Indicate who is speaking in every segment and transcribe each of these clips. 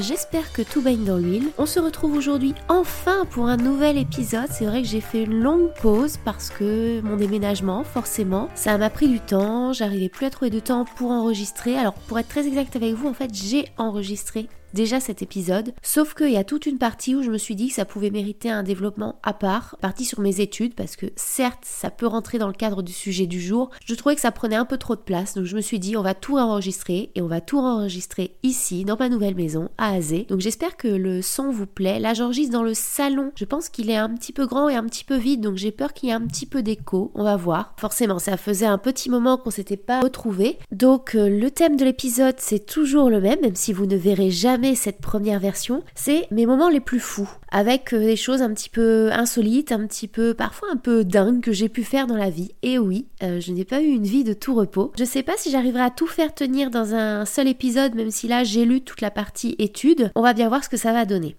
Speaker 1: j'espère que tout baigne dans l'huile. On se retrouve aujourd'hui enfin pour un nouvel épisode. C'est vrai que j'ai fait une longue pause parce que mon déménagement, forcément, ça m'a pris du temps, j'arrivais plus à trouver de temps pour enregistrer. Alors pour être très exact avec vous, en fait j'ai enregistré déjà cet épisode, sauf qu'il y a toute une partie où je me suis dit que ça pouvait mériter un développement à part, partie sur mes études, parce que certes ça peut rentrer dans le cadre du sujet du jour, je trouvais que ça prenait un peu trop de place, donc je me suis dit on va tout enregistrer et on va tout enregistrer ici, dans ma nouvelle maison, à Azé. Donc j'espère que le son vous plaît. Là j'enregistre dans le salon, je pense qu'il est un petit peu grand et un petit peu vide, donc j'ai peur qu'il y ait un petit peu d'écho, on va voir. Forcément ça faisait un petit moment qu'on s'était pas retrouvé. Donc euh, le thème de l'épisode c'est toujours le même, même si vous ne verrez jamais cette première version, c'est mes moments les plus fous, avec euh, des choses un petit peu insolites, un petit peu parfois un peu dingues que j'ai pu faire dans la vie. Et oui, euh, je n'ai pas eu une vie de tout repos. Je sais pas si j'arriverai à tout faire tenir dans un seul épisode, même si là j'ai lu toute la partie études. On va bien voir ce que ça va donner.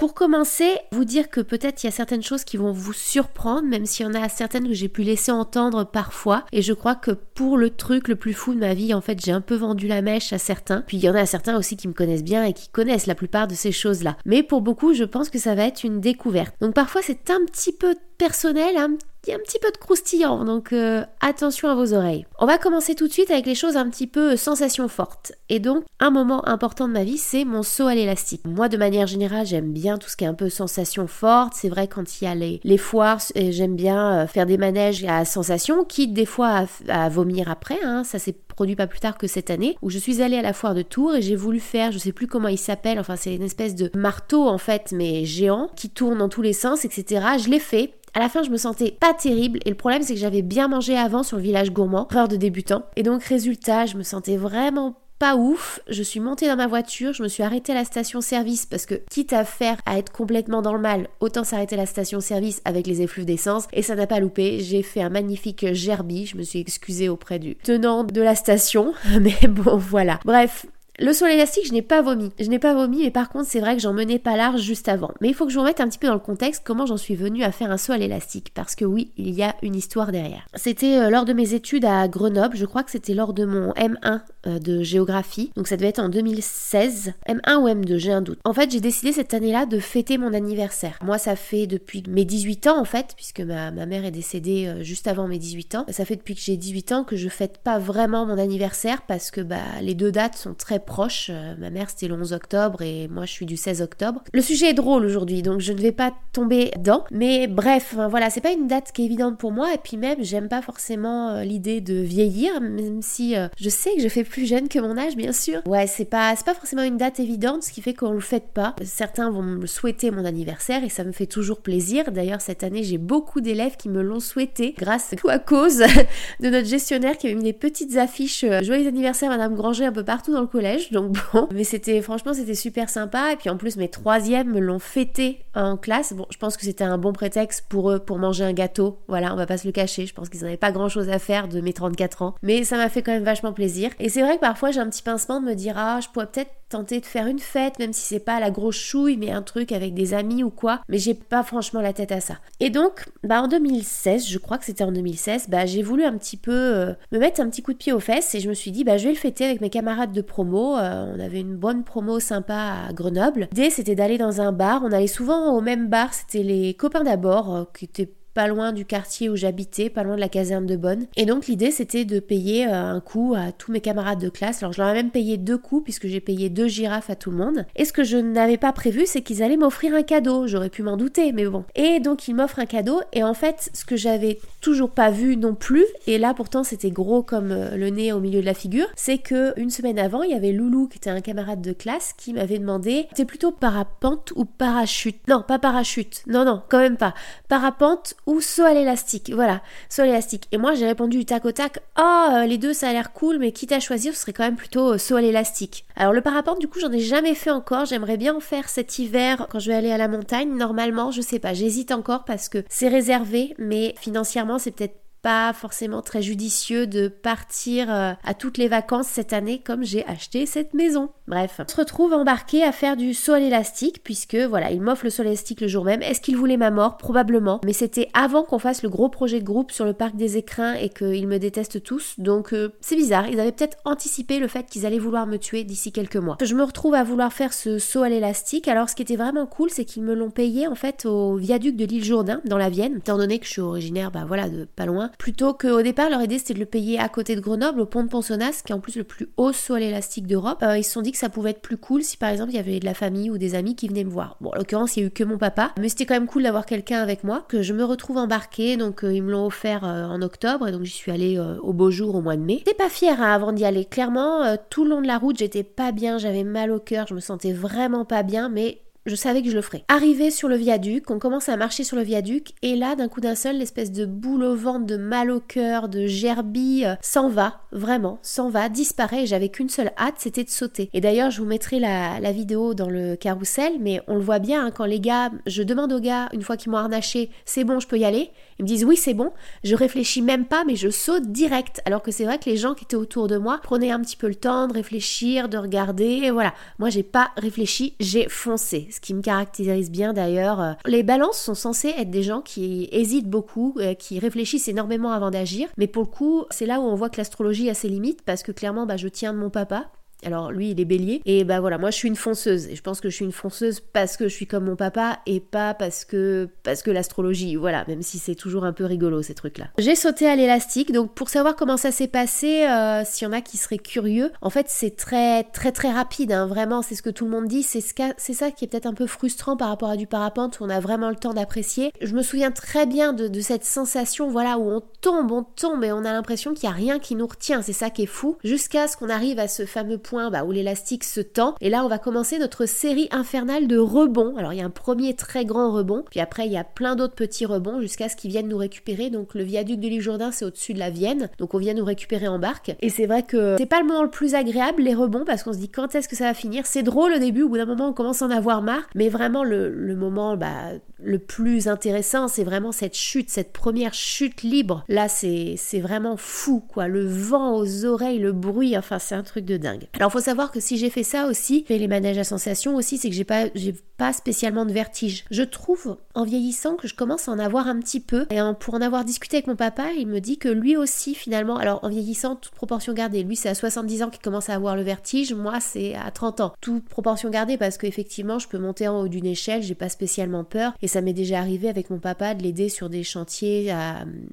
Speaker 1: Pour commencer, vous dire que peut-être il y a certaines choses qui vont vous surprendre, même s'il y en a certaines que j'ai pu laisser entendre parfois. Et je crois que pour le truc le plus fou de ma vie, en fait, j'ai un peu vendu la mèche à certains. Puis il y en a certains aussi qui me connaissent bien et qui connaissent la plupart de ces choses-là. Mais pour beaucoup, je pense que ça va être une découverte. Donc parfois, c'est un petit peu personnel, un il y a un petit peu de croustillant, donc euh, attention à vos oreilles. On va commencer tout de suite avec les choses un petit peu sensations fortes. Et donc, un moment important de ma vie, c'est mon saut à l'élastique. Moi, de manière générale, j'aime bien tout ce qui est un peu sensation forte. C'est vrai, quand il y a les, les foires, j'aime bien euh, faire des manèges à sensation, quitte des fois à, vomir après. Hein. Ça s'est produit pas plus tard que cette année, où je suis allée à la foire de Tours et j'ai voulu faire, je sais plus comment il s'appelle, enfin, c'est une espèce de marteau en fait, mais géant, qui tourne dans tous les sens, etc. Je l'ai fait. À la fin, je me sentais pas terrible et le problème c'est que j'avais bien mangé avant sur le village gourmand, erreur de débutant. Et donc résultat, je me sentais vraiment pas ouf. Je suis montée dans ma voiture, je me suis arrêtée à la station-service parce que quitte à faire à être complètement dans le mal, autant s'arrêter à la station-service avec les effluves d'essence et ça n'a pas loupé. J'ai fait un magnifique gerbi, je me suis excusée auprès du tenant de la station, mais bon voilà. Bref, le sol élastique, je n'ai pas vomi. Je n'ai pas vomi, mais par contre, c'est vrai que j'en menais pas large juste avant. Mais il faut que je vous remette un petit peu dans le contexte comment j'en suis venue à faire un saut à l'élastique. Parce que oui, il y a une histoire derrière. C'était euh, lors de mes études à Grenoble. Je crois que c'était lors de mon M1 euh, de géographie. Donc ça devait être en 2016. M1 ou M2, j'ai un doute. En fait, j'ai décidé cette année-là de fêter mon anniversaire. Moi, ça fait depuis mes 18 ans, en fait, puisque ma, ma mère est décédée euh, juste avant mes 18 ans. Ça fait depuis que j'ai 18 ans que je fête pas vraiment mon anniversaire parce que bah, les deux dates sont très proche. Euh, ma mère, c'était le 11 octobre et moi, je suis du 16 octobre. Le sujet est drôle aujourd'hui, donc je ne vais pas tomber dedans. Mais bref, voilà, c'est pas une date qui est évidente pour moi. Et puis même, j'aime pas forcément euh, l'idée de vieillir, même si euh, je sais que je fais plus jeune que mon âge, bien sûr. Ouais, c'est pas, pas forcément une date évidente, ce qui fait qu'on le fête pas. Certains vont me souhaiter mon anniversaire et ça me fait toujours plaisir. D'ailleurs, cette année, j'ai beaucoup d'élèves qui me l'ont souhaité grâce ou à cause de notre gestionnaire qui avait mis des petites affiches Joyeux anniversaire Madame Granger un peu partout dans le collège donc bon. Mais c'était, franchement, c'était super sympa. Et puis en plus, mes troisièmes me l'ont fêté en classe. Bon, je pense que c'était un bon prétexte pour eux pour manger un gâteau. Voilà, on va pas se le cacher. Je pense qu'ils n'avaient pas grand chose à faire de mes 34 ans. Mais ça m'a fait quand même vachement plaisir. Et c'est vrai que parfois, j'ai un petit pincement de me dire, ah, je pourrais peut-être tenter de faire une fête, même si c'est pas la grosse chouille, mais un truc avec des amis ou quoi. Mais j'ai pas franchement la tête à ça. Et donc, bah en 2016, je crois que c'était en 2016, bah j'ai voulu un petit peu euh, me mettre un petit coup de pied aux fesses et je me suis dit, bah je vais le fêter avec mes camarades de promo. Euh, on avait une bonne promo sympa à Grenoble. L'idée c'était d'aller dans un bar. On allait souvent au même bar. C'était les copains d'abord euh, qui étaient pas loin du quartier où j'habitais, pas loin de la caserne de Bonne. Et donc l'idée c'était de payer euh, un coup à tous mes camarades de classe. Alors je leur ai même payé deux coups puisque j'ai payé deux girafes à tout le monde. Et ce que je n'avais pas prévu c'est qu'ils allaient m'offrir un cadeau. J'aurais pu m'en douter mais bon. Et donc ils m'offrent un cadeau et en fait ce que j'avais toujours pas vu non plus et là pourtant c'était gros comme euh, le nez au milieu de la figure, c'est que une semaine avant il y avait Loulou qui était un camarade de classe qui m'avait demandé c'était plutôt parapente ou parachute? Non pas parachute. Non non quand même pas. Parapente ou saut à l'élastique. Voilà, saut à l'élastique. Et moi, j'ai répondu du tac au tac, oh, les deux, ça a l'air cool, mais quitte à choisir, ce serait quand même plutôt euh, saut à l'élastique. Alors, le parapente, du coup, j'en ai jamais fait encore. J'aimerais bien en faire cet hiver quand je vais aller à la montagne. Normalement, je sais pas, j'hésite encore parce que c'est réservé, mais financièrement, c'est peut-être pas forcément très judicieux de partir euh, à toutes les vacances cette année comme j'ai acheté cette maison. Bref, on se retrouve embarqué à faire du saut à l'élastique puisque voilà, il m'offre le saut à l'élastique le jour même. Est-ce qu'il voulait ma mort? Probablement, mais c'était avant qu'on fasse le gros projet de groupe sur le parc des écrins et qu'ils me détestent tous. Donc euh, c'est bizarre, ils avaient peut-être anticipé le fait qu'ils allaient vouloir me tuer d'ici quelques mois. Je me retrouve à vouloir faire ce saut à l'élastique. Alors ce qui était vraiment cool, c'est qu'ils me l'ont payé en fait au viaduc de l'île Jourdain dans la Vienne, étant donné que je suis originaire bah voilà de pas loin plutôt qu'au départ leur idée c'était de le payer à côté de Grenoble au pont de Ponsonnas qui est en plus le plus haut saut à l'élastique d'Europe. Euh, ils se sont dit que ça pouvait être plus cool si par exemple il y avait de la famille ou des amis qui venaient me voir. Bon en l'occurrence il y a eu que mon papa, mais c'était quand même cool d'avoir quelqu'un avec moi, que je me retrouve embarquée, donc euh, ils me l'ont offert euh, en octobre. Et donc j'y suis allée au beau jour au mois de mai. J'étais pas fière hein, avant d'y aller, clairement tout le long de la route j'étais pas bien, j'avais mal au cœur, je me sentais vraiment pas bien, mais je savais que je le ferais. Arrivé sur le viaduc, on commence à marcher sur le viaduc, et là, d'un coup d'un seul, l'espèce de boule au ventre, de mal au cœur, de gerbille, euh, s'en va, vraiment, s'en va, disparaît, et j'avais qu'une seule hâte, c'était de sauter. Et d'ailleurs, je vous mettrai la, vidéo dans le carrousel, mais on le voit bien, hein, quand les gars, je demande aux gars, une fois qu'ils m'ont harnaché, c'est bon, je peux y aller, ils me disent oui, c'est bon, je réfléchis même pas, mais je saute direct. Alors que c'est vrai que les gens qui étaient autour de moi prenaient un petit peu le temps de réfléchir, de regarder, et voilà. Moi, j'ai pas réfléchi, j'ai foncé ce qui me caractérise bien d'ailleurs. Euh, les balances sont censés être des gens qui hésitent beaucoup, euh, qui réfléchissent énormément avant d'agir, mais pour le coup, c'est là où on voit que l'astrologie a ses limites parce que clairement, bah, je tiens de mon papa, alors lui, il est bélier. Et bah voilà, moi je suis une fonceuse. Et je pense que je suis une fonceuse parce que je suis comme mon papa et pas parce que, parce que l'astrologie. Voilà, même si c'est toujours un peu rigolo ces trucs-là. J'ai sauté à l'élastique. Donc pour savoir comment ça s'est passé, euh, s'il y en a qui seraient curieux, en fait c'est très très très rapide. Hein. Vraiment, c'est ce que tout le monde dit. C'est ce ça qui est peut-être un peu frustrant par rapport à du parapente où on a vraiment le temps d'apprécier. Je me souviens très bien de, de, cette sensation, voilà, où on tombe, on tombe et on a l'impression qu'il n'y a rien qui nous retient. C'est ça qui est fou. Jusqu'à ce qu'on arrive à ce fameux point bah, où l'élastique se tend. Et là, on va commencer notre série infernale de rebonds. Alors, il y a un premier très grand rebond, puis après, il y a plein d'autres petits rebonds jusqu'à ce qu'ils viennent nous récupérer. Donc, le viaduc de l'île Jourdain, c'est au-dessus de la Vienne. Donc, on vient nous récupérer en barque. Et c'est vrai que c'est pas le moment le plus agréable, les rebonds, parce qu'on se dit quand est-ce que ça va finir? C'est drôle au début, au bout d'un moment, on commence à en avoir marre. Mais vraiment, le, moment bah, le plus intéressant, c'est vraiment cette chute, cette première chute libre. Là, c'est vraiment fou, quoi. Le vent aux oreilles, le bruit, enfin, c'est un truc de dingue. Alors, faut savoir que si j'ai fait ça aussi, fait les manèges à sensation aussi, c'est que j'ai pas, j'ai pas spécialement de vertige. Je trouve, en vieillissant, que je commence à en avoir un petit peu. Et pour en avoir discuté avec mon papa, il me dit que lui aussi, finalement, alors en vieillissant, toute proportion gardée, lui c'est à 70 ans qu'il commence à avoir le vertige, moi c'est à 30 ans. Toute proportion gardée parce qu'effectivement, je peux monter en haut d'une échelle, j'ai pas spécialement peur. Et ça m'est déjà arrivé avec mon papa de l'aider sur des chantiers.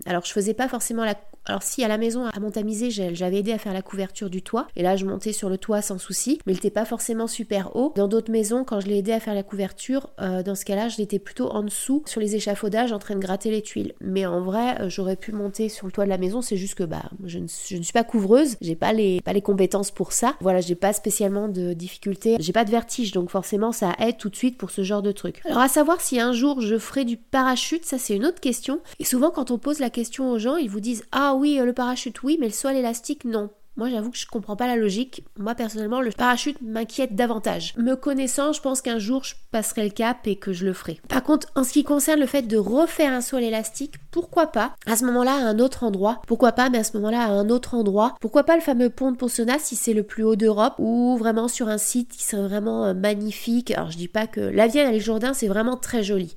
Speaker 1: Alors je faisais pas forcément la alors si à la maison à Montamisé, j'avais aidé à faire la couverture du toit et là je montais sur le toit sans souci, mais il n'était pas forcément super haut. Dans d'autres maisons, quand je l'ai aidé à faire la couverture, euh, dans ce cas-là, je l'étais plutôt en dessous sur les échafaudages en train de gratter les tuiles. Mais en vrai, euh, j'aurais pu monter sur le toit de la maison, c'est juste que bah je ne, suis pas couvreuse, j'ai pas les pas les compétences pour ça. Voilà, j'ai pas spécialement de difficultés, j'ai pas de vertige donc forcément ça aide tout de suite pour ce genre de truc. Alors à savoir si un jour je ferai du parachute, ça c'est une autre question. Et souvent quand on pose la question aux gens, ils vous disent "Ah oui, euh, le parachute, oui, mais le saut à l'élastique, non. Moi, j'avoue que je comprends pas la logique. Moi, personnellement, le parachute m'inquiète davantage. Me connaissant, je pense qu'un jour, je passerai le cap et que je le ferai. Par contre, en ce qui concerne le fait de refaire un saut à l'élastique, pourquoi pas? À ce moment-là, à un autre endroit. Pourquoi pas Mais à ce moment-là, à un autre endroit. Pourquoi pas le fameux pont de Ponsonnas si c'est le plus haut d'Europe ou vraiment sur un site qui serait vraiment euh, magnifique. Alors, je dis pas que la Vienne à l'île Jourdain, c'est vraiment très joli.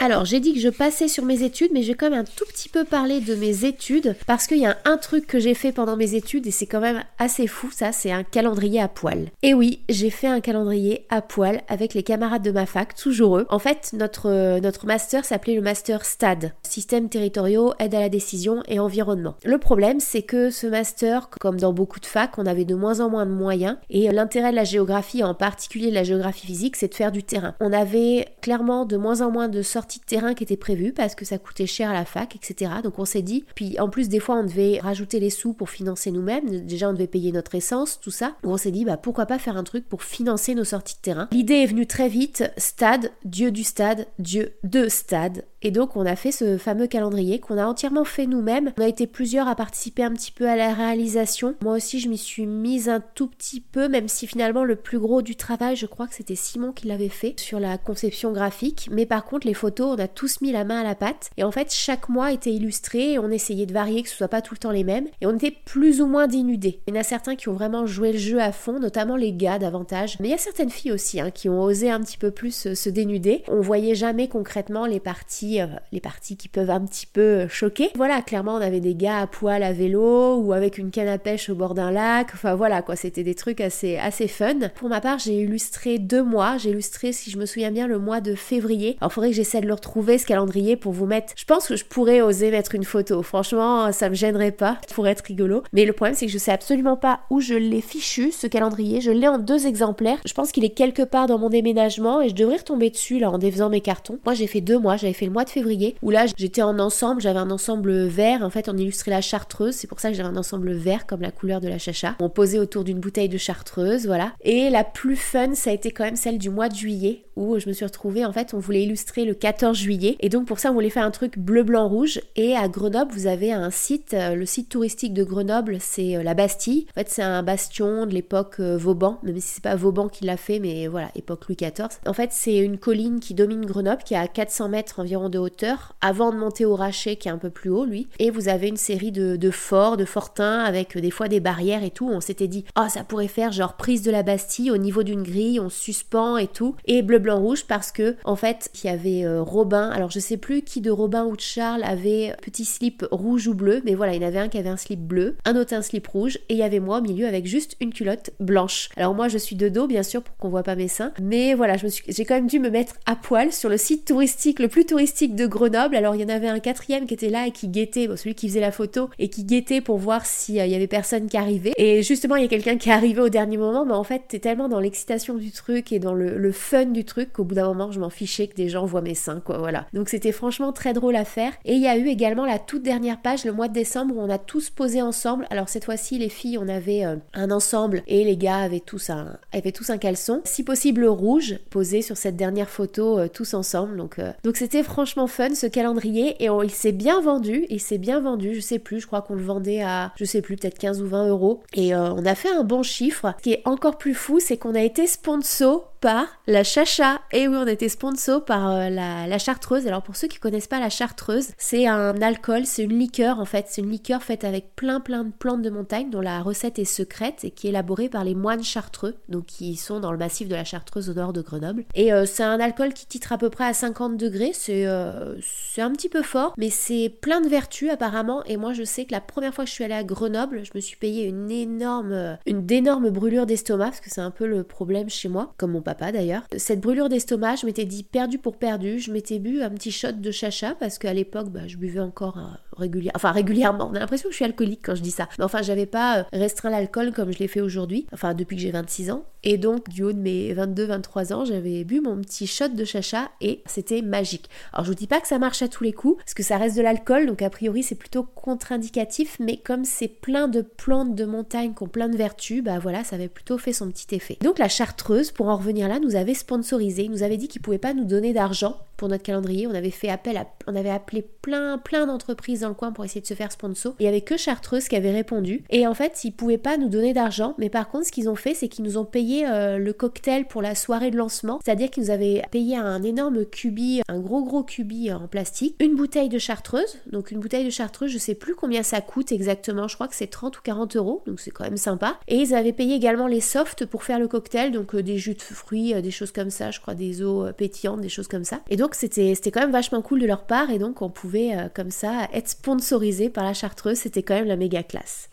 Speaker 1: Alors, j'ai dit que je passais sur mes études, mais je vais quand même un tout petit peu parler de mes études parce qu'il y a un truc que j'ai fait pendant mes études et c'est quand même assez fou, ça, c'est un calendrier à poil. Et oui, j'ai fait un calendrier à poil avec les camarades de ma fac, toujours eux. En fait, notre, notre master s'appelait le master STAD, Systèmes territoriaux, aide à la décision et environnement. Le problème, c'est que ce master, comme dans beaucoup de facs, on avait de moins en moins de moyens et l'intérêt de la géographie, en particulier de la géographie physique, c'est de faire du terrain. On avait clairement de moins en moins de sorties de terrain qui était prévu parce que ça coûtait cher à la fac, etc. Donc on s'est dit, puis en plus des fois on devait rajouter les sous pour financer nous-mêmes, déjà on devait payer notre essence, tout ça. On s'est dit, bah pourquoi pas faire un truc pour financer nos sorties de terrain. L'idée est venue très vite, stade, dieu du stade, dieu de stade, Et donc on a fait ce fameux calendrier qu'on a entièrement fait nous-mêmes. On a été plusieurs à participer un petit peu à la réalisation. Moi aussi je m'y suis mise un tout petit peu, même si finalement le plus gros du travail, je crois que c'était Simon qui l'avait fait sur la conception graphique. Mais par contre les photos, on a tous mis la main à la pâte. Et en fait chaque mois était illustré et on essayait de varier que ce soit pas tout le temps les mêmes. Et on était plus ou moins dénudés. Il y en a certains qui ont vraiment joué le jeu à fond, notamment les gars davantage. Mais il y a certaines filles aussi hein, qui ont osé un petit peu plus se dénuder. On voyait jamais concrètement les parties euh, les parties qui peuvent un petit peu choquer. Voilà, clairement, on avait des gars à poil à vélo ou avec une canne à pêche au bord d'un lac. Enfin voilà, quoi, c'était des trucs assez, assez fun. Pour ma part, j'ai illustré deux mois. J'ai illustré, si je me souviens bien, le mois de février. Alors, faudrait que j'essaie de le retrouver, ce calendrier, pour vous mettre. Je pense que je pourrais oser mettre une photo. Franchement, ça me gênerait pas pour être rigolo. Mais le problème, c'est que je sais absolument pas où je l'ai fichu, ce calendrier. Je l'ai en deux exemplaires. Je pense qu'il est quelque part dans mon déménagement et je devrais retomber dessus là en défaisant mes cartons. Moi, j'ai fait deux mois. J'avais fait le mois de février où là j'étais en ensemble, j'avais un ensemble vert. En fait, on illustrait la chartreuse, c'est pour ça que j'avais un ensemble vert comme la couleur de la chacha. On posait autour d'une bouteille de chartreuse, voilà. Et la plus fun, ça a été quand même celle du mois de juillet où je me suis retrouvée, en fait, on voulait illustrer le 14 juillet. Et donc pour ça, on voulait faire un truc bleu, blanc, rouge. Et à Grenoble, vous avez un site, euh, le site touristique de Grenoble, c'est euh, la Bastille. En fait, c'est un bastion de l'époque euh, Vauban, même si c'est pas Vauban qui l'a fait, mais voilà, époque Louis XIV. En fait, c'est une colline qui domine Grenoble, qui est à 400 mètres environ de hauteur, avant de monter au Rachet, qui est un peu plus haut, lui. Et vous avez une série de, forts, de fortins, avec des fois des barrières et tout. On s'était dit, oh, ça pourrait faire genre prise de la Bastille au niveau d'une grille, on suspend et tout. Et bleu, rouge parce que en fait il y avait euh, Robin. Alors je sais plus qui de Robin ou de Charles avait petit slip rouge ou bleu mais voilà il y en avait un qui avait un slip bleu un autre un slip rouge et il y avait moi au milieu avec juste une culotte blanche. Alors moi je suis de dos bien sûr pour qu'on voit pas mes seins mais voilà j'ai quand même dû me mettre à poil sur le site touristique le plus touristique de Grenoble. Alors il y en avait un quatrième qui était là et qui guettait celui qui faisait la photo et qui guettait pour voir s'il euh, y avait personne qui arrivait. Et justement il y a quelqu'un qui est arrivé au dernier moment mais en fait t'es tellement dans l'excitation du truc et dans le fun du truc qu'au bout d'un moment, je m'en fichais que des gens voient mes seins, quoi, voilà. Donc c'était franchement très drôle à faire. Et il y a eu également la toute dernière page, le mois de décembre, où on a tous posé ensemble. Alors cette fois-ci, les filles, on avait euh, un ensemble et les gars avaient tous un, avaient tous un caleçon. Si possible rouge, posé sur cette dernière photo, euh, tous ensemble. Donc euh, donc c'était franchement fun ce calendrier et il s'est bien vendu. Il s'est bien vendu, je sais plus, je crois qu'on le vendait à, je sais plus, peut-être 15 ou 20 euros. Et on a fait un bon chiffre. Ce qui est encore plus fou, c'est qu'on a été sponsor par la Chacha. Et oui, on été sponsor par euh, la, Chartreuse. Alors pour ceux qui connaissent pas la Chartreuse, c'est un alcool, c'est une liqueur en fait. C'est une liqueur faite avec plein plein de plantes de montagne dont la recette est secrète et qui est élaborée par les moines chartreux, donc qui sont dans le massif de la Chartreuse au nord de Grenoble. Et euh, c'est un alcool qui titre à peu près à 50 degrés. C'est euh, un petit peu fort, mais c'est plein de vertus apparemment. Et moi je sais que la première fois que je suis allée à Grenoble, je me suis payé une énorme, une d'estomac parce que c'est un peu le problème chez moi, comme mon papa d'ailleurs. Cette brûlure d'estomac, je m'étais dit perdu pour perdu. Je m'étais bu un petit shot de chacha parce qu'à l'époque, bah, je buvais encore régulièrement. Enfin, régulièrement. On a l'impression que je suis alcoolique quand je dis ça. Mais enfin, j'avais pas euh, restreint l'alcool comme je l'ai fait aujourd'hui. Enfin, depuis que j'ai 26 ans. Et donc, du haut de mes 22-23 ans, j'avais bu mon petit shot de chacha et c'était magique. Alors, je vous dis pas que ça marche à tous les coups parce que ça reste de l'alcool. Donc, a priori, c'est plutôt contre-indicatif. Mais comme c'est plein de plantes de montagne qui ont plein de vertus, bah voilà, ça avait plutôt fait son petit effet. Donc, la chartreuse, pour en revenir là, nous avait sponsorisé, nous avait dit qu'il pouvait pas nous donner d'argent pour notre calendrier. On avait fait appel à, on avait appelé plein, plein d'entreprises le coin pour essayer de se faire sponsor. Il y avait que Chartreuse qui avait répondu. Et en fait, ils pouvaient pas nous donner d'argent, mais par contre, ce qu'ils ont fait, c'est qu'ils nous ont payé euh, le cocktail pour la soirée de lancement. C'est-à-dire qu'ils nous avaient payé un énorme cubi, un gros gros cubi en plastique, une bouteille de Chartreuse. Donc une bouteille de Chartreuse, je sais plus combien ça coûte exactement. Je crois que c'est 30 ou 40 euros, donc c'est quand même sympa. Et ils avaient payé également les softs pour faire le cocktail, donc euh, des jus de fruits, euh, des choses comme ça, je crois des eaux pétillantes, des choses comme ça. Et donc c'était quand même vachement cool de leur part et donc on pouvait comme ça être sponsorisé par la Chartreuse, c'était quand même la méga classe.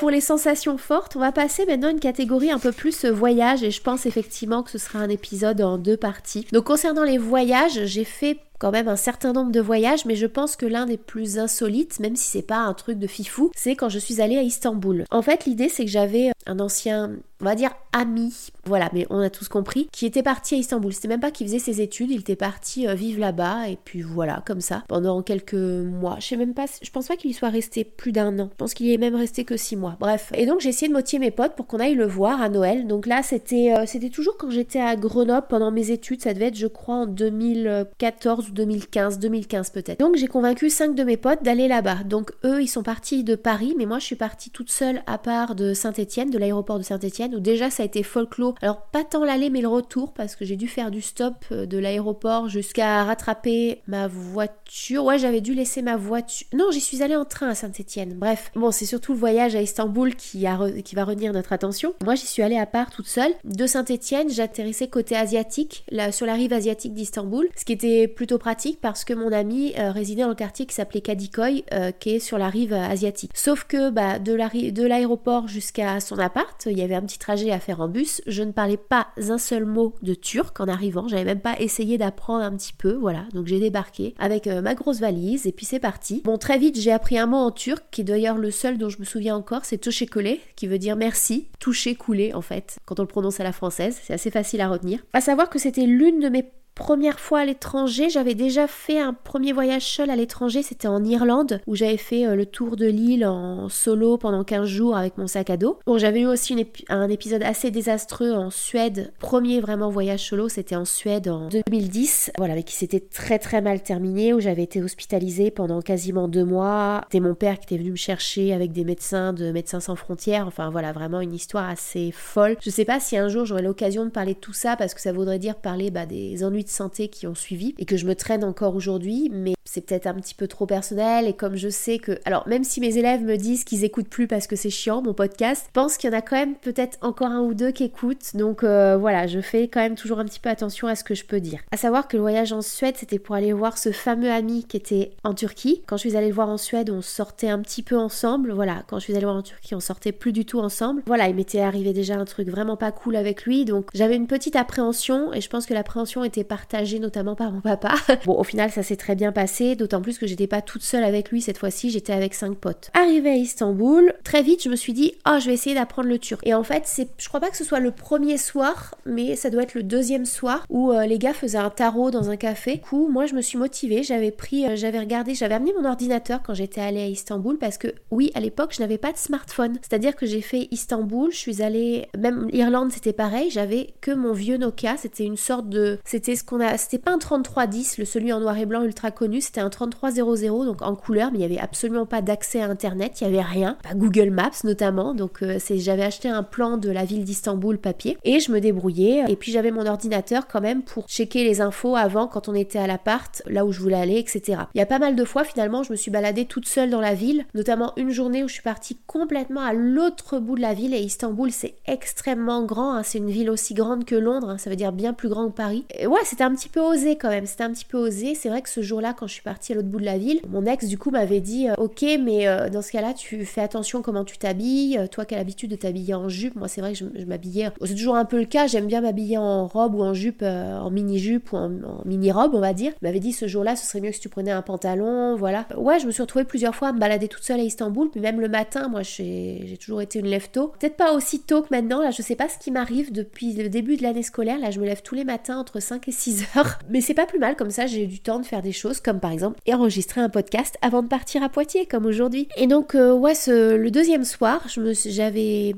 Speaker 1: Pour les sensations fortes, on va passer maintenant à une catégorie un peu plus voyage et je pense effectivement que ce sera un épisode en deux parties. Donc concernant les voyages, j'ai fait quand même un certain nombre de voyages, mais je pense que l'un des plus insolites, même si c'est pas un truc de fifou, c'est quand je suis allée à Istanbul. En fait, l'idée c'est que j'avais un ancien, on va dire ami, voilà, mais on a tous compris, qui était parti à Istanbul. C'était même pas qu'il faisait ses études, il était parti euh, vivre là-bas et puis voilà, comme ça, pendant quelques mois. Je sais même pas, je pense pas qu'il y soit resté plus d'un an. Je pense qu'il y est même resté que 6 mois. Bref. Et donc j'ai essayé de motiver mes potes pour qu'on aille le voir à Noël. Donc là, c'était euh, c'était toujours quand j'étais à Grenoble pendant mes études. Ça devait être, je crois, en 2014 ou 2015. 2015 peut-être. Donc j'ai convaincu 5 de mes potes d'aller là-bas. Donc eux, ils sont partis de Paris, mais moi je suis partie toute seule à part de Saint-Étienne, de l'aéroport de Saint-Étienne, où déjà ça a été folklore. Alors pas tant l'aller, mais le retour, parce que j'ai dû faire du stop euh, de l'aéroport jusqu'à rattraper ma voiture. Ouais, j'avais dû laisser ma voiture. Non, j'y suis allée en train à Saint-Étienne. Bref, bon, c'est surtout le voyage à Istanbul qui va retenir notre attention. Moi, j'y suis allée à part toute seule. De Saint-Étienne, j'atterrissais côté asiatique, là, sur la rive asiatique d'Istanbul, ce qui était plutôt pratique parce que mon ami euh, résidait dans le quartier qui s'appelait Kadikoy, euh, qui est sur la rive asiatique. Sauf que bah, de l'aéroport jusqu'à son appart, il y avait un petit trajet à faire en bus. Je ne parlais pas un seul mot de turc en arrivant. J'avais même pas essayé d'apprendre un petit peu. Voilà, donc j'ai débarqué avec euh, ma grosse valise et puis c'est parti. Bon, très vite, j'ai appris un mot en turc qui est d'ailleurs le seul dont je me souviens encore, c'est toshekole, qui veut dire merci, toucher, couler en fait, quand on le prononce à la française. C'est assez facile à retenir. À savoir que c'était l'une de mes première fois à l'étranger. J'avais déjà fait un premier voyage seul à l'étranger, c'était en Irlande, où j'avais fait euh, le tour de l'île en solo pendant 15 jours avec mon sac à dos. Bon, j'avais eu aussi un épisode assez désastreux en Suède. Premier vraiment voyage solo, c'était en Suède en 2010. Voilà, mais qui s'était très très mal terminé, où j'avais été hospitalisée pendant quasiment deux mois. C'était mon père qui était venu me chercher avec des médecins de Médecins sans frontières. Enfin voilà, vraiment une histoire assez folle. Je sais pas si un jour j'aurai l'occasion de parler de tout ça, parce que ça voudrait dire parler bah, des ennuis de santé qui ont suivi et que je me traîne encore aujourd'hui, mais c'est peut-être un petit peu trop personnel et comme je sais que alors même si mes élèves me disent qu'ils écoutent plus parce que c'est chiant mon podcast, je pense qu'il y en a quand même peut-être encore un ou deux qui écoutent. Donc euh, voilà, je fais quand même toujours un petit peu attention à ce que je peux dire. À savoir que le voyage en Suède, c'était pour aller voir ce fameux ami qui était en Turquie. Quand je suis allée le voir en Suède, on sortait un petit peu ensemble. Voilà, quand je suis allée voir en Turquie, on sortait plus du tout ensemble. Voilà, il m'était arrivé déjà un truc vraiment pas cool avec lui, donc j'avais une petite appréhension et je pense que l'appréhension était partagée notamment par mon papa. bon, au final, ça s'est très bien passé d'autant plus que j'étais pas toute seule avec lui cette fois-ci, j'étais avec cinq potes. Arrivé à Istanbul, très vite je me suis dit oh je vais essayer d'apprendre le turc. Et en fait c'est, je crois pas que ce soit le premier soir, mais ça doit être le deuxième soir où euh, les gars faisaient un tarot dans un café. Du coup moi je me suis motivée, j'avais pris, euh, j'avais regardé, j'avais amené mon ordinateur quand j'étais allée à Istanbul parce que oui à l'époque je n'avais pas de smartphone. C'est-à-dire que j'ai fait Istanbul, je suis allée, même Irlande c'était pareil, j'avais que mon vieux Nokia, c'était une sorte de, c'était a, c'était pas un 3310, le celui en noir et blanc ultra connu, c'était un 3300 donc en couleur, mais il n'y avait absolument pas d'accès à internet, il n'y avait rien, pas Google Maps notamment, donc euh, j'avais acheté un plan de la ville d'Istanbul papier et je me débrouillais et puis j'avais mon ordinateur quand même pour checker les infos avant quand on était à l'appart, là où je voulais aller, etc. Il y a pas mal de fois finalement je me suis baladée toute seule dans la ville, notamment une journée où je suis partie complètement à l'autre bout de la ville et Istanbul c'est extrêmement grand, hein. c'est une ville aussi grande que Londres, hein. ça veut dire bien plus grand que Paris. Et ouais, c'était un petit peu osé quand même, c'était un petit peu osé. C'est vrai que ce jour-là, quand je suis partie à l'autre bout de la ville, mon ex du coup m'avait dit euh, ok mais euh, dans ce cas-là tu fais attention comment tu t'habilles, euh, toi qui as l'habitude de t'habiller en jupe, moi c'est vrai que je, m'habillais, c'est toujours un peu le cas, j'aime bien m'habiller en robe ou en jupe, en mini-jupe ou en, mini-robe on va dire. Il m'avait dit ce jour-là ce serait mieux que si tu prenais un pantalon, voilà. Ouais je me suis retrouvée plusieurs fois à me balader toute seule à Istanbul, puis même le matin moi j'ai toujours été une lève tôt, peut-être pas aussi tôt que maintenant, là je sais pas ce qui m'arrive depuis le début de l'année scolaire, là je me lève tous les matins entre 5 et 6 heures, mais c'est pas plus mal comme ça j'ai eu du temps de faire des choses comme par exemple enregistrer un podcast avant de partir à Poitiers comme aujourd'hui. Et donc euh, ouais, ce, le deuxième soir, j'avais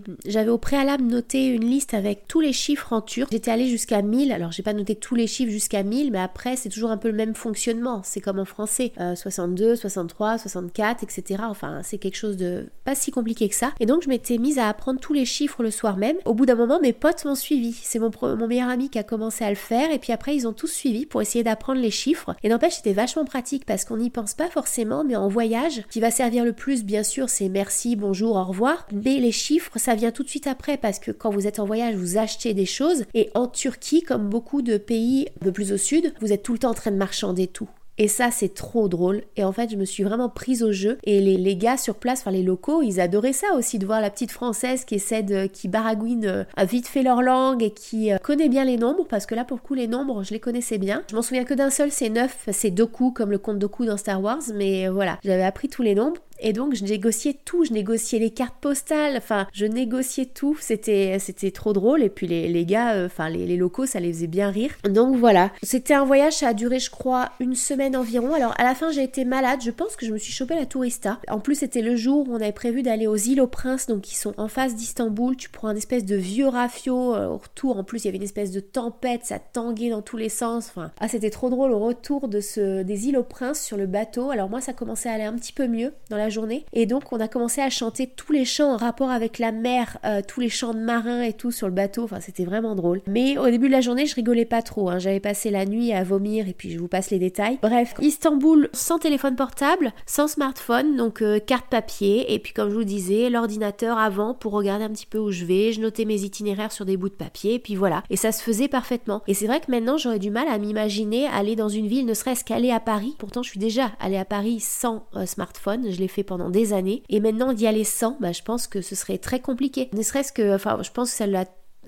Speaker 1: au préalable noté une liste avec tous les chiffres en turc. J'étais allée jusqu'à 1000. Alors j'ai pas noté tous les chiffres jusqu'à 1000, mais après c'est toujours un peu le même fonctionnement. C'est comme en français, 62, 63, 64, etc. Enfin c'est quelque chose de pas si compliqué que ça. Et donc je m'étais mise à apprendre tous les chiffres le soir même. Au bout d'un moment, mes potes m'ont suivi. C'est mon, mon meilleur ami qui a commencé à le faire, et puis après ils ont tous suivi pour essayer d'apprendre les chiffres. Et n'empêche c'était vachement pratique parce qu'on n'y pense pas forcément, mais en voyage, qui va servir le plus, bien sûr, c'est merci, bonjour, au revoir. Mais les chiffres, ça vient tout de suite après parce que quand vous êtes en voyage, vous achetez des choses. Et en Turquie, comme beaucoup de pays un peu plus au sud, vous êtes tout le temps en train de marchander tout. Et ça, c'est trop drôle. Et en fait, je me suis vraiment prise au jeu. Et les, les gars sur place, enfin les locaux, ils adoraient ça aussi, de voir la petite française qui essaie de, qui baragouine, euh, a vite fait leur langue et qui euh, connaît bien les nombres. Parce que là, pour le coup, les nombres, je les connaissais bien. Je m'en souviens que d'un seul, c'est neuf, c'est Doku, comme le compte Doku dans Star Wars. Mais euh, voilà, j'avais appris tous les nombres. Et donc je négociais tout, je négociais les cartes postales, enfin je négociais tout, c'était trop drôle et puis les, les gars, euh, enfin les, locaux ça les faisait bien rire. Donc voilà, c'était un voyage, ça a duré je crois une semaine environ. Alors à la fin j'ai été malade, je pense que je me suis chopé la tourista. En plus c'était le jour où on avait prévu d'aller aux îles aux Princes, donc qui sont en face d'Istanbul. Tu prends un espèce de vieux rafio euh, au retour, en plus il y avait une espèce de tempête, ça tanguait dans tous les sens. Enfin, ah c'était trop drôle au retour de ce des îles aux Princes sur le bateau. Alors moi ça commençait à aller un petit peu mieux dans journée. Et donc on a commencé à chanter tous les chants en rapport avec la mer, euh, tous les chants de marins et tout sur le bateau. Enfin c'était vraiment drôle. Mais au début de la journée je rigolais pas trop. Hein. J'avais passé la nuit à vomir et puis je vous passe les détails. Bref, Istanbul sans téléphone portable, sans smartphone, donc euh, carte papier. Et puis comme je vous disais, l'ordinateur avant pour regarder un petit peu où je vais. Je notais mes itinéraires sur des bouts de papier. Et puis voilà. Et ça se faisait parfaitement. Et c'est vrai que maintenant j'aurais du mal à m'imaginer aller dans une ville, ne serait-ce qu'aller à Paris. Pourtant je suis déjà allée à Paris sans euh, smartphone. Je l'ai fait pendant des années. Et maintenant d'y aller sans, bah, je pense que ce serait très compliqué. Ne serait-ce que, enfin, je pense que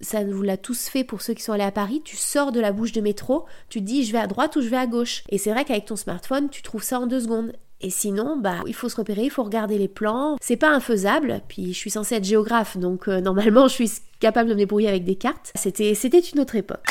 Speaker 1: ça vous l'a tous fait pour ceux qui sont allés à Paris, tu sors de la bouche de métro, tu te dis je vais à droite ou je vais à gauche. Et c'est vrai qu'avec ton smartphone, tu trouves ça en deux secondes. Et sinon, bah, il faut se repérer, il faut regarder les plans. C'est pas infaisable. Puis je suis censée être géographe, donc euh, normalement je suis capable de me débrouiller avec des cartes. C'était, c'était une autre époque.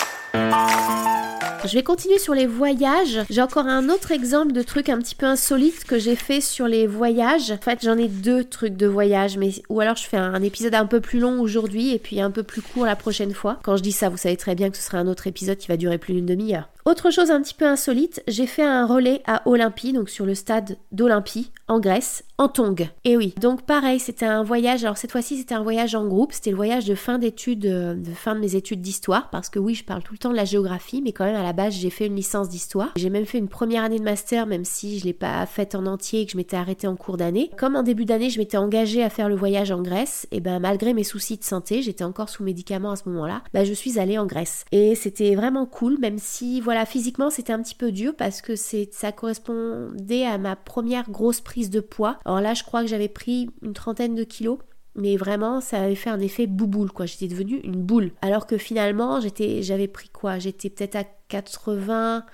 Speaker 1: Je vais continuer sur les voyages. J'ai encore un autre exemple de truc un petit peu insolite que j'ai fait sur les voyages. En fait, j'en ai deux trucs de voyage, mais ou alors je fais un, épisode un peu plus long aujourd'hui et puis un peu plus court la prochaine fois. Quand je dis ça, vous savez très bien que ce sera un autre épisode qui va durer plus d'une demi-heure. Autre chose un petit peu insolite, j'ai fait un relais à Olympie, donc sur le stade d'Olympie, en Grèce, en Tongue. Et oui, donc pareil, c'était un voyage, alors cette fois-ci c'était un voyage en groupe, c'était le voyage de fin d'études, euh, de fin de mes études d'histoire, parce que oui, je parle tout le temps de la géographie, mais quand même à la base j'ai fait une licence d'histoire. J'ai même fait une première année de master, même si je l'ai pas faite en entier et que je m'étais arrêtée en cours d'année. Comme en début d'année, je m'étais engagée à faire le voyage en Grèce, et ben malgré mes soucis de santé, j'étais encore sous médicaments à ce moment-là, ben je suis allée en Grèce. Et c'était vraiment cool, même si voilà, physiquement c'était un petit peu dur parce que ça correspondait à ma première grosse prise de poids. Alors là, je crois que j'avais pris une trentaine de kilos. Mais vraiment, ça avait fait un effet bouboule, quoi. J'étais devenue une boule. Alors que finalement, j'étais, j'avais pris quoi? J'étais peut-être à 80,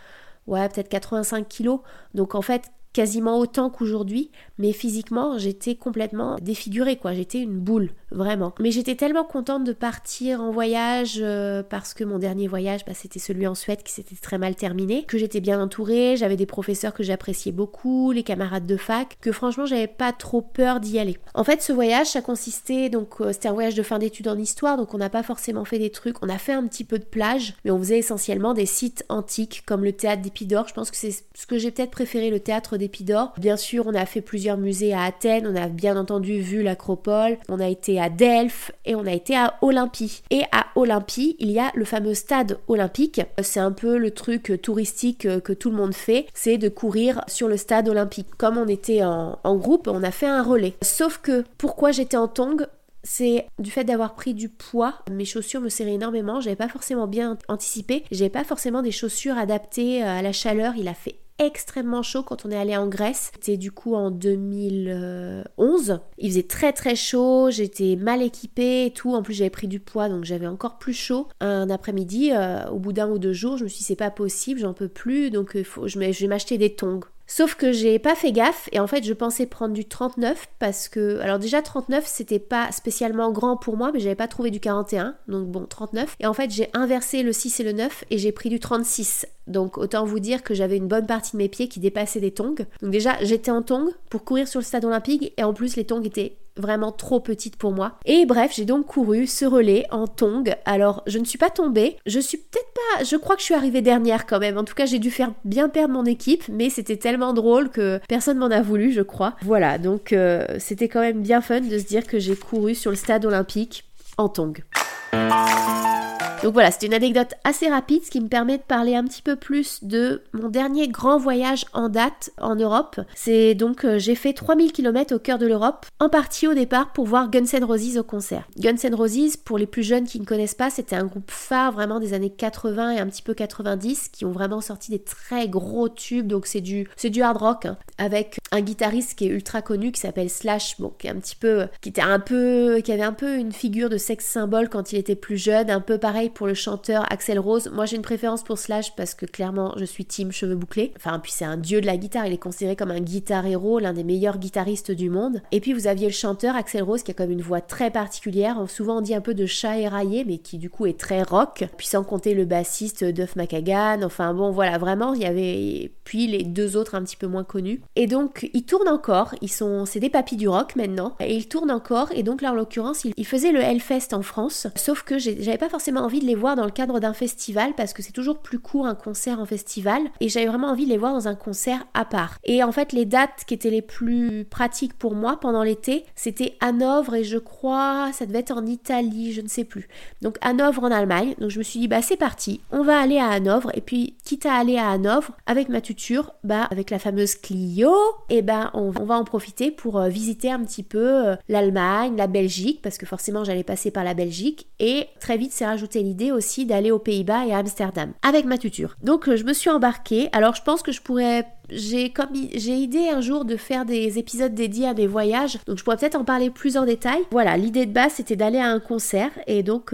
Speaker 1: ouais, peut-être 85 kilos. Donc en fait, quasiment autant qu'aujourd'hui, mais physiquement, j'étais complètement défigurée, quoi. J'étais une boule, vraiment. Mais j'étais tellement contente de partir en voyage euh, parce que mon dernier voyage, bah, c'était celui en Suède qui s'était très mal terminé, que j'étais bien entourée, j'avais des professeurs que j'appréciais beaucoup, les camarades de fac, que franchement, j'avais pas trop peur d'y aller. En fait, ce voyage, ça consistait, donc, euh, c'était un voyage de fin d'études en histoire, donc on n'a pas forcément fait des trucs, on a fait un petit peu de plage, mais on faisait essentiellement des sites antiques comme le théâtre d'Épidore. Je pense que c'est ce que j'ai peut-être préféré, le théâtre Bien sûr, on a fait plusieurs musées à Athènes, on a bien entendu vu l'Acropole, on a été à Delphes et on a été à Olympie. Et à Olympie, il y a le fameux stade olympique. C'est un peu le truc touristique que tout le monde fait, c'est de courir sur le stade olympique. Comme on était en, groupe, on a fait un relais. Sauf que pourquoi j'étais en tongs c'est du fait d'avoir pris du poids. Mes chaussures me serraient énormément, j'avais pas forcément bien anticipé, j'avais pas forcément des chaussures adaptées à la chaleur, il a fait extrêmement chaud quand on est allé en Grèce. C'était du coup en 2011. Il faisait très très chaud, j'étais mal équipée et tout. En plus j'avais pris du poids donc j'avais encore plus chaud. Un après-midi, euh, au bout d'un ou deux jours, je me suis dit c'est pas possible, j'en peux plus donc euh, faut, je vais m'acheter des tongs. Sauf que j'ai pas fait gaffe et en fait je pensais prendre du 39 parce que alors déjà 39 c'était pas spécialement grand pour moi mais j'avais pas trouvé du 41 donc bon 39 et en fait j'ai inversé le 6 et le 9 et j'ai pris du 36 donc autant vous dire que j'avais une bonne partie de mes pieds qui dépassaient des tongs. Donc déjà j'étais en tongs pour courir sur le stade olympique et en plus les tongs étaient vraiment trop petites pour moi. Et bref, j'ai donc couru ce relais en tongs. Alors, je ne suis pas tombée. Je suis peut-être pas. Je crois que je suis arrivée dernière quand même. En tout cas, j'ai dû faire bien perdre mon équipe, mais c'était tellement drôle que personne m'en a voulu, je crois. Voilà, donc euh, c'était quand même bien fun de se dire que j'ai couru sur le stade olympique en tongs. Donc voilà, c'est une anecdote assez rapide, ce qui me permet de parler un petit peu plus de mon dernier grand voyage en date en Europe. C'est donc, euh, j'ai fait 3000 km au cœur de l'Europe, en partie au départ pour voir Guns N' Roses au concert. Guns N' Roses, pour les plus jeunes qui ne connaissent pas, c'était un groupe phare vraiment des années 80 et un petit peu 90, qui ont vraiment sorti des très gros tubes, donc c'est du, du hard rock, hein, avec un guitariste qui est ultra connu qui s'appelle Slash, bon, qui est un petit peu, qui était un peu, qui avait un peu une figure de sexe symbole quand il était plus jeune, un peu pareil pour le chanteur Axel Rose. Moi j'ai une préférence pour Slash parce que clairement je suis team cheveux bouclés. Enfin puis c'est un dieu de la guitare, il est considéré comme un guitar héros, l'un des meilleurs guitaristes du monde. Et puis vous aviez le chanteur Axel Rose qui a comme une voix très particulière, souvent on dit un peu de chat éraillé, mais qui du coup est très rock. Puis sans compter le bassiste Duff McKagan. Enfin bon voilà vraiment il y avait puis les deux autres un petit peu moins connus. Et donc ils tournent encore, ils sont c'est des papis du rock maintenant et ils tournent encore et donc là en l'occurrence ils, faisaient le Hellfest en France. Sauf que j'avais pas forcément envie de les voir dans le cadre d'un festival parce que c'est toujours plus court un concert en festival et j'avais vraiment envie de les voir dans un concert à part. Et en fait les dates qui étaient les plus pratiques pour moi pendant l'été, c'était Hanovre et je crois ça devait être en Italie, je ne sais plus. Donc Hanovre en Allemagne. Donc je me suis dit bah c'est parti, on va aller à Hanovre et puis quitte à aller à Hanovre avec ma tuture, bah avec la fameuse Clio, et ben on, va en profiter pour euh, visiter un petit peu euh, l'Allemagne, la Belgique parce que forcément j'allais passer par la Belgique et très vite s'est rajouté l'idée aussi d'aller aux Pays-Bas et à Amsterdam avec ma tuture. Donc euh, je me suis embarquée. Alors je pense que je pourrais j'ai comme j'ai idée un jour de faire des épisodes dédiés à des voyages, donc je pourrais peut-être en parler plus en détail. Voilà, l'idée de base c'était d'aller à un concert et donc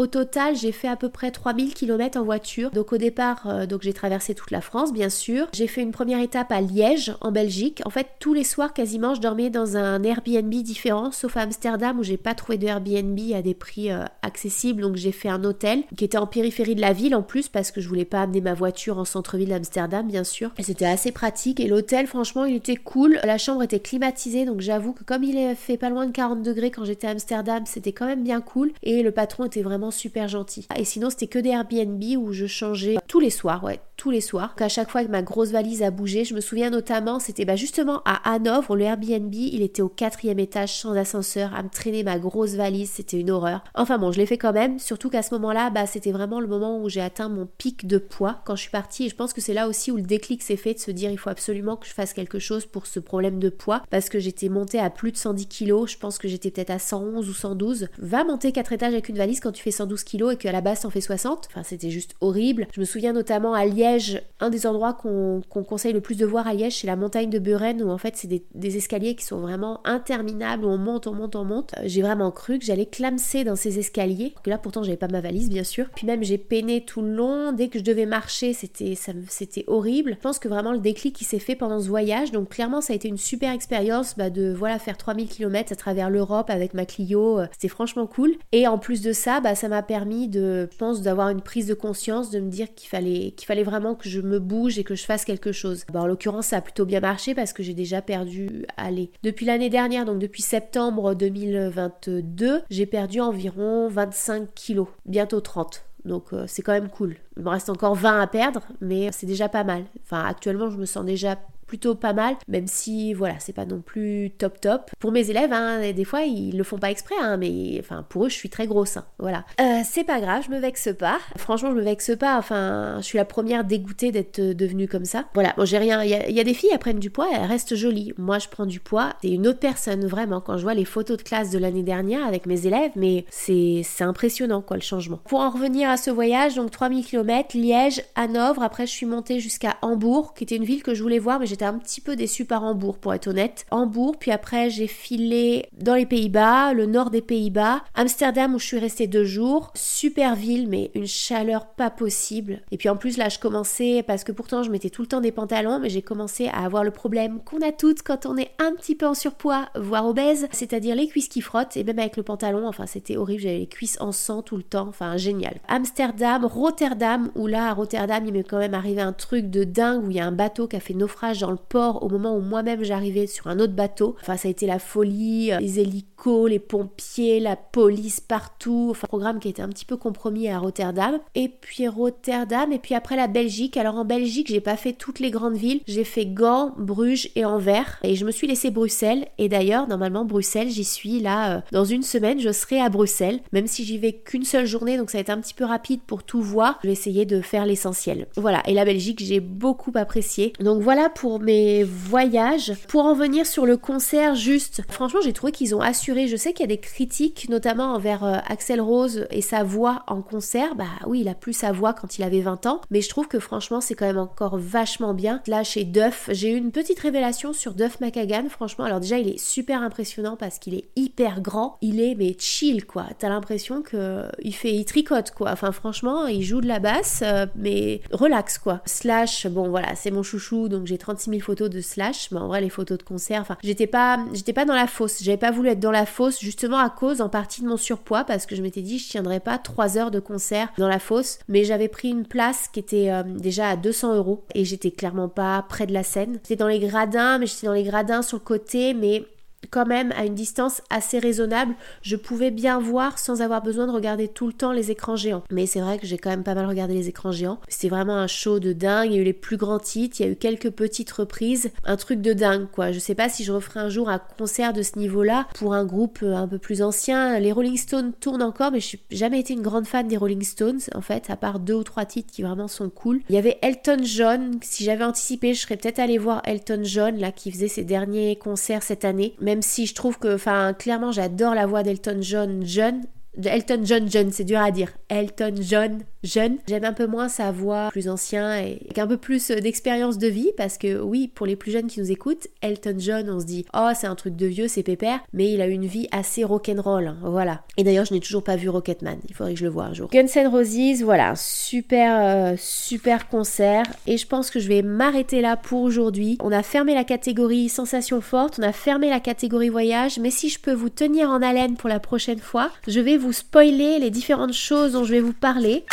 Speaker 1: au total, j'ai fait à peu près 3000 km en voiture. Donc au départ, euh, j'ai traversé toute la France, bien sûr. J'ai fait une première étape à Liège, en Belgique. En fait, tous les soirs quasiment, je dormais dans un Airbnb différent, sauf à Amsterdam où j'ai pas trouvé de Airbnb à des prix euh, accessibles. Donc j'ai fait un hôtel qui était en périphérie de la ville en plus parce que je voulais pas amener ma voiture en centre-ville d'Amsterdam, bien sûr. C'était assez pratique. Et l'hôtel, franchement, il était cool. La chambre était climatisée, donc j'avoue que comme il fait pas loin de 40 degrés quand j'étais à Amsterdam, c'était quand même bien cool. Et le patron était vraiment super gentil. Et sinon, c'était que des Airbnb où je changeais tous les soirs, ouais, tous les soirs. À chaque fois que ma grosse valise a bougé, je me souviens notamment, c'était bah, justement à Hanovre, le Airbnb, il était au quatrième étage sans ascenseur, à me traîner ma grosse valise, c'était une horreur. Enfin bon, je l'ai fait quand même, surtout qu'à ce moment-là, bah, c'était vraiment le moment où j'ai atteint mon pic de poids quand je suis partie. Et je pense que c'est là aussi où le déclic s'est fait de se dire il faut absolument que je fasse quelque chose pour ce problème de poids, parce que j'étais montée à plus de 110 kilos, je pense que j'étais peut-être à 111 ou 112. Va monter quatre étages avec une valise quand tu fais 112 kilos et qu'à la base t'en fais 60. Enfin, c'était juste horrible. Je me souviens notamment à Liège, un des endroits qu'on conseille le plus de voir à Liège, c'est la montagne de Buren, où en fait c'est des, escaliers qui sont vraiment interminables, où on monte, on monte, on monte. Euh, j'ai vraiment cru que j'allais clamser dans ces escaliers. Que là, pourtant, j'avais pas ma valise, bien sûr. Puis même, j'ai peiné tout le long. Dès que je devais marcher, c'était c'était horrible. Je pense que vraiment le déclic qui s'est fait pendant ce voyage. Donc clairement, ça a été une super expérience bah, de voilà faire 3000 km à travers l'Europe avec ma Clio. Euh, c'était franchement cool. Et en plus de ça, bah, ça m'a permis de je pense, d'avoir une prise de conscience, de me dire qu'il qu'il fallait vraiment que je me bouge et que je fasse quelque chose. en l'occurrence, ça a plutôt bien marché parce que j'ai déjà perdu, allez, depuis l'année dernière, donc depuis septembre 2022, j'ai perdu environ 25 kilos, bientôt 30. Donc euh, c'est quand même cool. Il me reste encore 20 à perdre, mais c'est déjà pas mal. Enfin, actuellement, je me sens déjà plutôt pas mal, même si voilà, c'est pas non plus top top. Pour mes élèves, hein, des fois ils le font pas exprès, hein, mais enfin pour eux je suis très grosse, hein, voilà. Euh, c'est pas grave, je me vexe pas. Franchement, je me vexe pas. Enfin, je suis la première dégoûtée d'être devenue comme ça. Voilà, bon j'ai rien. Il y, a des filles elles prennent du poids, elles restent jolies. Moi je prends du poids. C'est une autre personne vraiment. Quand je vois les photos de classe de l'année dernière avec mes élèves, mais c'est impressionnant quoi le changement. Pour en revenir à ce voyage, donc 3000 km, Liège, Hanovre. Après je suis montée jusqu'à Hambourg, qui était une ville que je voulais voir, mais j'étais un petit peu déçue par Hambourg pour être honnête. Hambourg, puis après j'ai filé dans les Pays-Bas, le nord des Pays-Bas, Amsterdam où je suis restée deux jours, super ville mais une chaleur pas possible. Et puis en plus là je commençais, parce que pourtant je mettais tout le temps des pantalons, mais j'ai commencé à avoir le problème qu'on a toutes quand on est un petit peu en surpoids, voire obèse, c'est-à-dire les cuisses qui frottent, et même avec le pantalon, enfin c'était horrible, j'avais les cuisses en sang tout le temps, enfin génial. Amsterdam, Rotterdam, où là à Rotterdam il m'est quand même arrivé un truc de dingue où il y a un bateau qui a fait naufrage dans le port au moment où moi-même j'arrivais sur un autre bateau. Enfin, ça a été la folie, euh, les hélicos, les pompiers, la police partout. Enfin, programme qui été un petit peu compromis à Rotterdam. Et puis Rotterdam, et puis après la Belgique. Alors en Belgique, j'ai pas fait toutes les grandes villes. J'ai fait Gand, Bruges et Anvers. Et je me suis laissé Bruxelles. Et d'ailleurs, normalement, Bruxelles, j'y suis là. Euh, dans une semaine, je serai à Bruxelles. Même si j'y vais qu'une seule journée, donc ça va être un petit peu rapide pour tout voir. Je vais essayer de faire l'essentiel. Voilà. Et la Belgique, j'ai beaucoup apprécié. Donc voilà pour mes voyages. Pour en venir sur le concert, juste, franchement, j'ai trouvé qu'ils ont assuré Je sais qu'il y a des critiques, notamment envers euh, Axel Rose et sa voix en concert. Bah oui, il a plus sa voix quand il avait 20 ans, mais je trouve que franchement, c'est quand même encore vachement bien. Là, chez Duff, j'ai eu une petite révélation sur Duff McKagan. Franchement, alors déjà, il est super impressionnant parce qu'il est hyper grand. Il est mais chill quoi. T'as l'impression que il fait, il tricote quoi. Enfin, franchement, il joue de la basse, euh, mais relax quoi. Slash, bon voilà, c'est mon chouchou, donc j'ai 36 000 photos de Slash, mais en vrai, les photos de concert, enfin, j'étais pas, j'étais pas dans la fosse. J'avais pas voulu être dans la fosse justement à cause en partie de mon surpoids parce que je m'étais dit je tiendrais pas 3 heures de concert dans la fosse, mais j'avais pris une place qui était euh, déjà à 200 euros et j'étais clairement pas près de la scène. J'étais dans les gradins, mais j'étais dans les gradins sur le côté, mais quand même à une distance assez raisonnable, je pouvais bien voir sans avoir besoin de regarder tout le temps les écrans géants. Mais c'est vrai que j'ai quand même pas mal regardé les écrans géants. C'était vraiment un show de dingue, il y a eu les plus grands titres, il y a eu quelques petites reprises, un truc de dingue quoi. Je sais pas si je referai un jour un concert de ce niveau-là pour un groupe euh, un peu plus ancien. Les Rolling Stones tournent encore, mais je suis jamais été une grande fan des Rolling Stones en fait, à part deux ou trois titres qui vraiment sont cool. Il y avait Elton John, si j'avais anticipé, je serais peut-être allé voir Elton John là qui faisait ses derniers concerts cette année même si je trouve que, enfin, clairement, j'adore la voix d'Elton John jeune. Elton John jeune, c'est dur à dire. Elton John jeune. J'aime un peu moins sa voix plus ancien et avec un peu plus d'expérience de vie parce que oui, pour les plus jeunes qui nous écoutent, Elton John, on se dit oh c'est un truc de vieux, c'est pépère, mais il a une vie assez rock'n'roll, hein, voilà. Et d'ailleurs, je n'ai toujours pas vu Rocketman, il faudrait que je le voie un jour. Guns N' Roses, voilà, super euh, super concert et je pense que je vais m'arrêter là pour aujourd'hui. On a fermé la catégorie sensations fortes, on a fermé la catégorie voyage, mais si je peux vous tenir en haleine pour la prochaine fois, je vais vous spoiler les différentes choses dont je vais vous parler.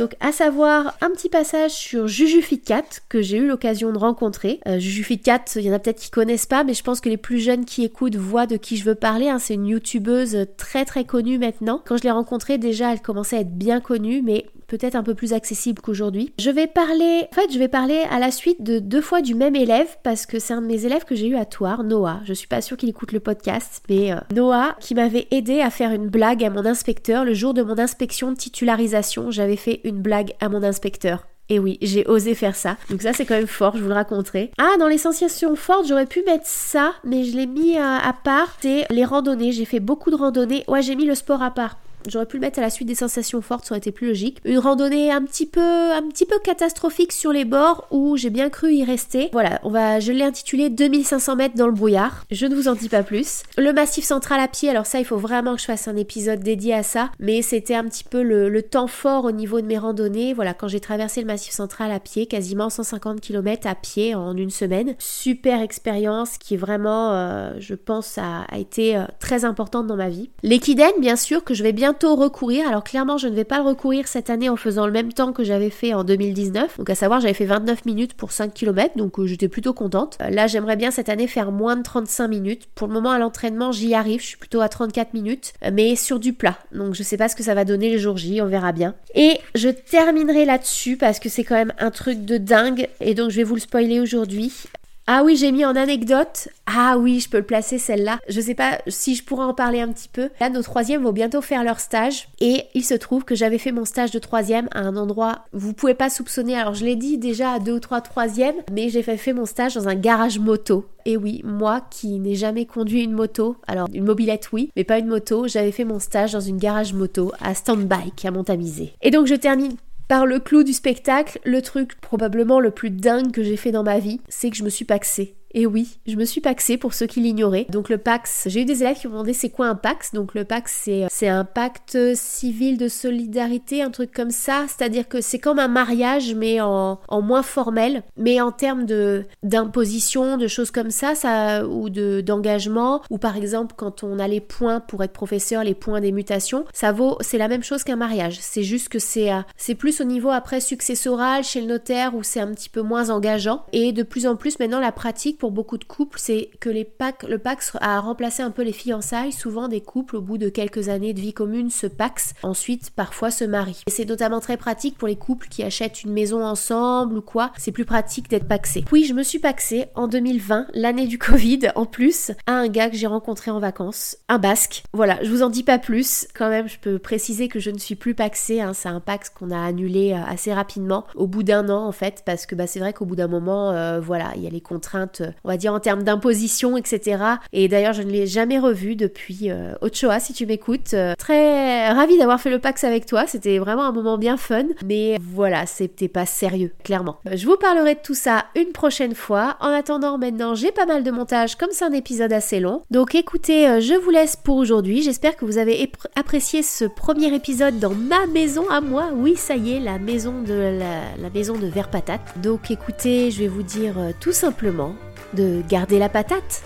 Speaker 1: Donc à savoir un petit passage sur Juju Cat que j'ai eu l'occasion de rencontrer. Euh, Juju Cat, il y en a peut-être qui connaissent pas, mais je pense que les plus jeunes qui écoutent voient de qui je veux parler. Hein. C'est une youtubeuse très très connue maintenant. Quand je l'ai rencontrée déjà, elle commençait à être bien connue, mais peut-être un peu plus accessible qu'aujourd'hui. Je vais parler, en fait, je vais parler à la suite de deux fois du même élève parce que c'est un de mes élèves que j'ai eu à Toire, Noah. Je suis pas sûre qu'il écoute le podcast, mais euh, Noah qui m'avait aidé à faire une blague à mon inspecteur le jour de mon inspection de titularisation. J'avais fait une blague à mon inspecteur. Et oui, j'ai osé faire ça. Donc ça, c'est quand même fort, je vous le raconterai. Ah, dans les sensations fortes, j'aurais pu mettre ça, mais je l'ai mis à, à part. C'est les randonnées. J'ai fait beaucoup de randonnées. Ouais, j'ai mis le sport à part. J'aurais pu le mettre à la suite des sensations fortes, ça aurait été plus logique. Une randonnée un petit peu, un petit peu catastrophique sur les bords où j'ai bien cru y rester. Voilà, on va, je l'ai intitulé 2500 mètres dans le brouillard. Je ne vous en dis pas plus. Le massif central à pied, alors ça, il faut vraiment que je fasse un épisode dédié à ça. Mais c'était un petit peu le, temps fort au niveau de mes randonnées. Voilà, quand j'ai traversé le massif central à pied, quasiment 150 km à pied en une semaine. Super expérience qui vraiment, euh, je pense, a, été euh, très importante dans ma vie. L'équidène, bien sûr, que je vais bien recourir. Alors clairement, je ne vais pas le recourir cette année en faisant le même temps que j'avais fait en 2019. Donc à savoir, j'avais fait 29 minutes pour 5 km, donc euh, j'étais plutôt contente. Euh, là, j'aimerais bien cette année faire moins de 35 minutes. Pour le moment, à l'entraînement, j'y arrive. Je suis plutôt à 34 minutes, euh, mais sur du plat. Donc je sais pas ce que ça va donner les jours J, on verra bien. Et je terminerai là-dessus parce que c'est quand même un truc de dingue. Et donc je vais vous le spoiler aujourd'hui. Ah oui, j'ai mis en anecdote. Ah oui, je peux le placer celle-là. Je sais pas si je pourrais en parler un petit peu. Là, nos troisièmes vont bientôt faire leur stage. Et il se trouve que j'avais fait mon stage de troisième à un endroit, vous pouvez pas soupçonner. Alors, je l'ai dit déjà à deux ou trois troisièmes, mais j'ai fait, mon stage dans un garage moto. Et oui, moi qui n'ai jamais conduit une moto, alors une mobilette oui, mais pas une moto, j'avais fait mon stage dans une garage moto à Standbike à Montamisé. Et donc je termine par le clou du spectacle, le truc probablement le plus dingue que j'ai fait dans ma vie, c'est que je me suis paxée. Et oui, je me suis paxée pour ceux qui l'ignoraient. Donc le Pax, j'ai eu des élèves qui m'ont demandé c'est quoi un Pax? Donc le Pax c'est c'est un pacte civil de solidarité, un truc comme ça. C'est-à-dire que c'est comme un mariage mais en, en moins formel, mais en termes d'imposition, de choses comme ça, ça ou de d'engagement. Ou par exemple quand on a les points pour être professeur, les points des mutations, ça vaut, c'est la même chose qu'un mariage. C'est juste que c'est euh, c'est plus au niveau après successoral chez le notaire où c'est un petit peu moins engageant. Et de plus en plus maintenant la pratique pour beaucoup de couples, c'est que les le Pax a remplacé un peu les fiançailles. Souvent, des couples, au bout de quelques années de vie commune, se paxent, ensuite, parfois, se marient. C'est notamment très pratique pour les couples qui achètent une maison ensemble ou quoi. C'est plus pratique d'être paxé. Oui, je me suis paxée en 2020, l'année du Covid, en plus, à un gars que j'ai rencontré en vacances, un basque. Voilà, je vous en dis pas plus. Quand même, je peux préciser que je ne suis plus paxée. Hein. C'est un pax qu'on a annulé euh, assez rapidement, au bout d'un an, en fait, parce que bah, c'est vrai qu'au bout d'un moment, euh, voilà, il y a les contraintes on va dire en termes d'imposition, etc. Et d'ailleurs, je ne l'ai jamais revu depuis euh, Ochoa, si tu m'écoutes. Euh, très ravi d'avoir fait le Pax avec toi, c'était vraiment un moment bien fun, mais voilà, c'était pas sérieux, clairement. Je vous parlerai de tout ça une prochaine fois. En attendant, maintenant, j'ai pas mal de montage, comme c'est un épisode assez long. Donc écoutez, je vous laisse pour aujourd'hui. J'espère que vous avez apprécié ce premier épisode dans ma maison à moi. Oui, ça y est, la maison de la, maison de Vert Patate. Donc écoutez, je vais vous dire tout simplement de garder la patate.